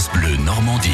France Bleu Normandie.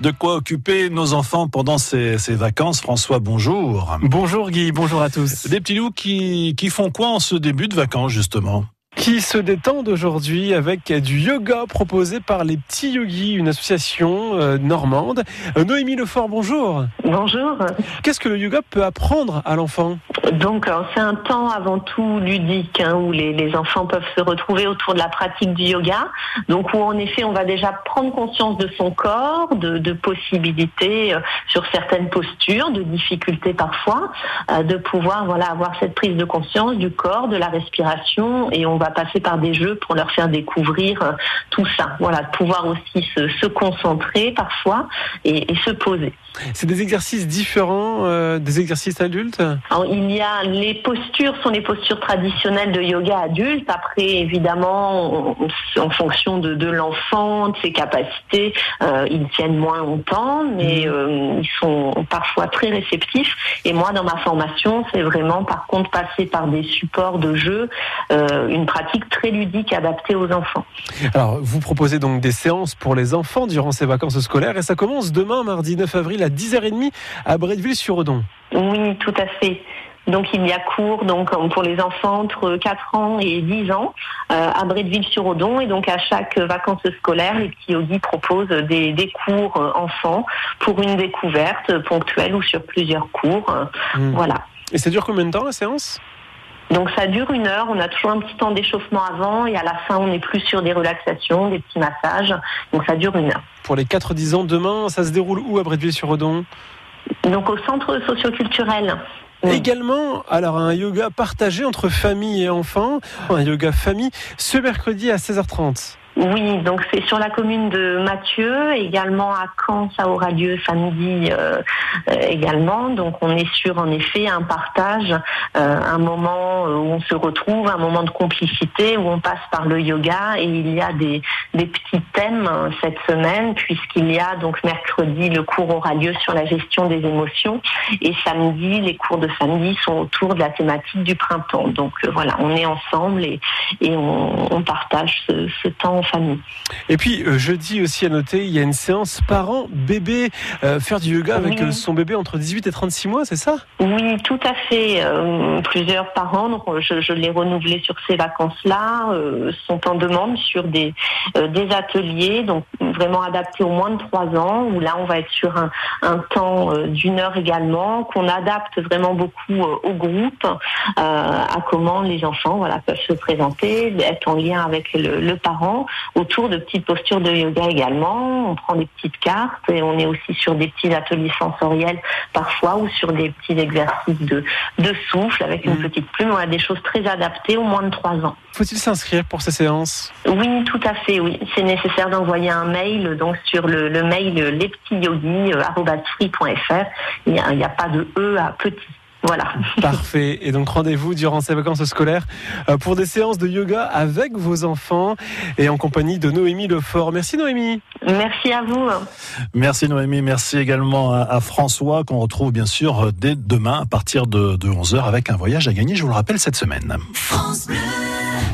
De quoi occuper nos enfants pendant ces, ces vacances François, bonjour. Bonjour Guy, bonjour à tous. Des petits loups qui, qui font quoi en ce début de vacances justement? Qui se détendent aujourd'hui avec du yoga proposé par les petits yogis, une association euh, normande. Euh, Noémie Lefort, bonjour. Bonjour. Qu'est-ce que le yoga peut apprendre à l'enfant? Donc, c'est un temps avant tout ludique hein, où les, les, enfants peuvent se retrouver autour de la pratique du yoga. Donc, où en effet, on va déjà prendre conscience de son corps, de, de possibilités euh, sur certaines postures, de difficultés parfois, de pouvoir voilà avoir cette prise de conscience du corps, de la respiration, et on va passer par des jeux pour leur faire découvrir euh, tout ça. Voilà, de pouvoir aussi se, se concentrer parfois et, et se poser. C'est des exercices différents euh, des exercices adultes? Alors, Il y a les postures, sont les postures traditionnelles de yoga adulte. Après, évidemment, on, en fonction de, de l'enfant, de ses capacités, euh, ils tiennent moins longtemps, mais euh, ils sont parfois très réceptifs. Et moi, dans ma formation, c'est vraiment, par contre, passer par des supports de jeu, une pratique très ludique adaptée aux enfants. Alors, vous proposez donc des séances pour les enfants durant ces vacances scolaires et ça commence demain, mardi 9 avril à 10h30 à Bretteville-sur-Odon. Oui, tout à fait. Donc il y a cours donc pour les enfants entre 4 ans et 10 ans euh, à Bretteville-sur-Odon et donc à chaque vacances scolaires, les petits yogis proposent des, des cours euh, enfants pour une découverte ponctuelle ou sur plusieurs cours. Mmh. Voilà. Et ça dure combien de temps la séance? Donc ça dure une heure, on a toujours un petit temps d'échauffement avant et à la fin on est plus sur des relaxations, des petits massages. Donc ça dure une heure. Pour les 4-10 ans, demain, ça se déroule où à Bretteville-sur-Odon Donc au centre socioculturel. Oui. Également, alors un yoga partagé entre famille et enfants, un yoga famille, ce mercredi à 16h30. Oui, donc c'est sur la commune de Mathieu, également à Caen, ça aura lieu samedi euh, euh, également. Donc on est sur en effet un partage, euh, un moment où on se retrouve, un moment de complicité où on passe par le yoga et il y a des, petits thèmes cette semaine puisqu'il y a donc mercredi le cours aura lieu sur la gestion des émotions et samedi les cours de samedi sont autour de la thématique du printemps. Donc voilà, on est ensemble et, on, partage ce temps famille. Et puis euh, jeudi aussi à noter, il y a une séance parents-bébé, euh, faire du yoga avec oui. son bébé entre 18 et 36 mois, c'est ça? Oui, tout à fait. Euh, plusieurs parents, donc je, je l'ai renouvelé sur ces vacances-là, euh, sont en demande sur des, euh, des ateliers, donc vraiment adaptés aux moins de 3 ans, où là on va être sur un, un temps d'une heure également, qu'on adapte vraiment beaucoup au groupe, à comment les enfants voilà, peuvent se présenter, être en lien avec le, le parent autour de petites postures de yoga également. On prend des petites cartes et on est aussi sur des petits ateliers sensoriels parfois ou sur des petits exercices de, de souffle avec une mmh. petite plume. On a des choses très adaptées aux moins de 3 ans. Faut-il s'inscrire pour ces séances? Oui, tout à fait, oui. C'est nécessaire d'envoyer un mail donc sur le, le mail lespetitsyogis.fr. Il n'y a, a, pas de E à petit. Voilà. Parfait. Et donc rendez-vous durant ces vacances scolaires pour des séances de yoga avec vos enfants et en compagnie de Noémie Lefort. Merci Noémie. Merci à vous. Merci Noémie. Merci également à, François qu'on retrouve bien sûr dès demain à partir de, de 11h avec un voyage à gagner, je vous le rappelle, cette semaine. France Bleu.